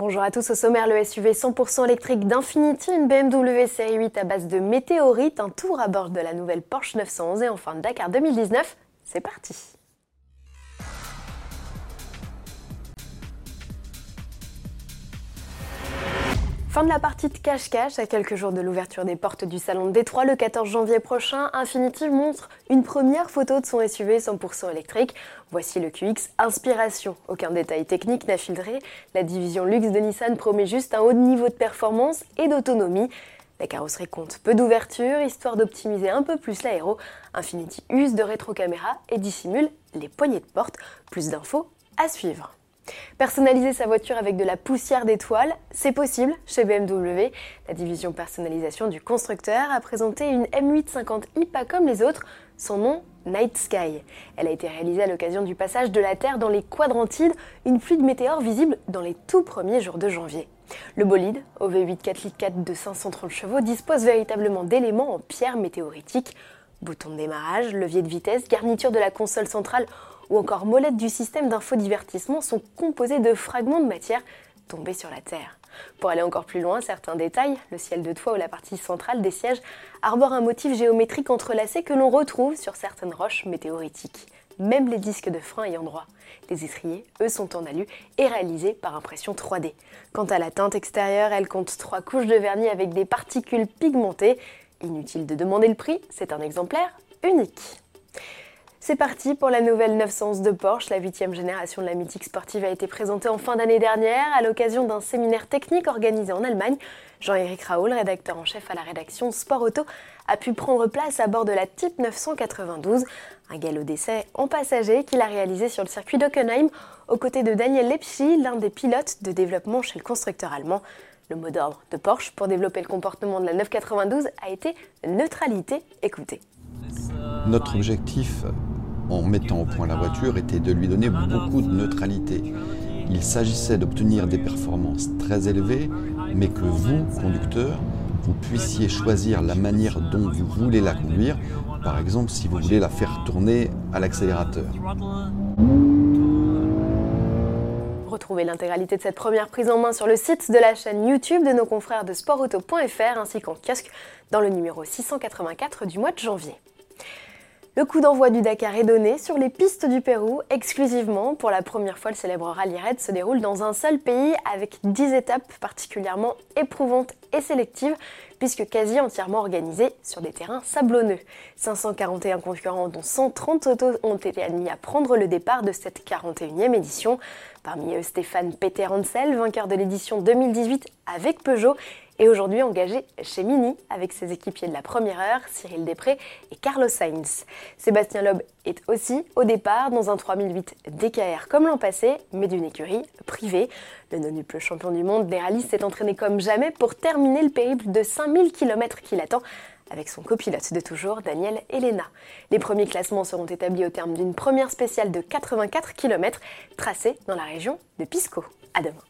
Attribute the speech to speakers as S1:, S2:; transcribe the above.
S1: Bonjour à tous, au sommaire le SUV 100% électrique d'Infinity, une BMW série 8 à base de météorites, un tour à bord de la nouvelle Porsche 911 et enfin Dakar 2019. C'est parti Fin la partie de cache-cache, à quelques jours de l'ouverture des portes du salon de Détroit le 14 janvier prochain, Infinity montre une première photo de son SUV 100% électrique. Voici le QX Inspiration. Aucun détail technique n'a filtré. La division luxe de Nissan promet juste un haut niveau de performance et d'autonomie. La carrosserie compte peu d'ouverture, histoire d'optimiser un peu plus l'aéro. Infinity use de rétrocaméra et dissimule les poignées de porte. Plus d'infos à suivre. Personnaliser sa voiture avec de la poussière d'étoiles, c'est possible chez BMW. La division personnalisation du constructeur a présenté une M850i pas comme les autres, son nom Night Sky. Elle a été réalisée à l'occasion du passage de la Terre dans les quadrantides, une pluie de météores visible dans les tout premiers jours de janvier. Le bolide, au V8 4 litres 4 de 530 chevaux, dispose véritablement d'éléments en pierre météoritique. Bouton de démarrage, levier de vitesse, garniture de la console centrale ou encore molette du système d'infodivertissement sont composés de fragments de matière tombés sur la Terre. Pour aller encore plus loin, certains détails, le ciel de toit ou la partie centrale des sièges, arborent un motif géométrique entrelacé que l'on retrouve sur certaines roches météoritiques. Même les disques de frein ayant droit. Les étriers, eux, sont en alu et réalisés par impression 3D. Quant à la teinte extérieure, elle compte trois couches de vernis avec des particules pigmentées. Inutile de demander le prix, c'est un exemplaire unique. C'est parti pour la nouvelle 911 de Porsche. La huitième génération de la mythique sportive a été présentée en fin d'année dernière à l'occasion d'un séminaire technique organisé en Allemagne. Jean-Éric Raoul, rédacteur en chef à la rédaction Sport Auto, a pu prendre place à bord de la Type 992, un galop d'essai en passager qu'il a réalisé sur le circuit d'Ockenheim aux côtés de Daniel Lepschi, l'un des pilotes de développement chez le constructeur allemand. Le mot d'ordre de Porsche pour développer le comportement de la 992 a été neutralité. Écoutez.
S2: Notre objectif en mettant au point la voiture était de lui donner beaucoup de neutralité. Il s'agissait d'obtenir des performances très élevées, mais que vous, conducteur, vous puissiez choisir la manière dont vous voulez la conduire, par exemple si vous voulez la faire tourner à l'accélérateur.
S1: Retrouvez l'intégralité de cette première prise en main sur le site de la chaîne YouTube de nos confrères de sportauto.fr ainsi qu'en kiosque dans le numéro 684 du mois de janvier. Le coup d'envoi du Dakar est donné sur les pistes du Pérou exclusivement. Pour la première fois, le célèbre rallye raid se déroule dans un seul pays avec 10 étapes particulièrement éprouvantes et sélectives puisque quasi entièrement organisées sur des terrains sablonneux. 541 concurrents dont 130 autos ont été admis à prendre le départ de cette 41e édition. Parmi eux, Stéphane Peter vainqueur de l'édition 2018 avec Peugeot et aujourd'hui engagé chez Mini avec ses équipiers de la première heure, Cyril Després et Carlos Sainz. Sébastien Loeb est aussi au départ dans un 3008 DKR comme l'an passé, mais d'une écurie privée. Le non-nuple champion du monde des rallyes s'est entraîné comme jamais pour terminer le périple de 5000 km qu'il attend avec son copilote de toujours, Daniel Elena. Les premiers classements seront établis au terme d'une première spéciale de 84 km tracée dans la région de Pisco. À demain.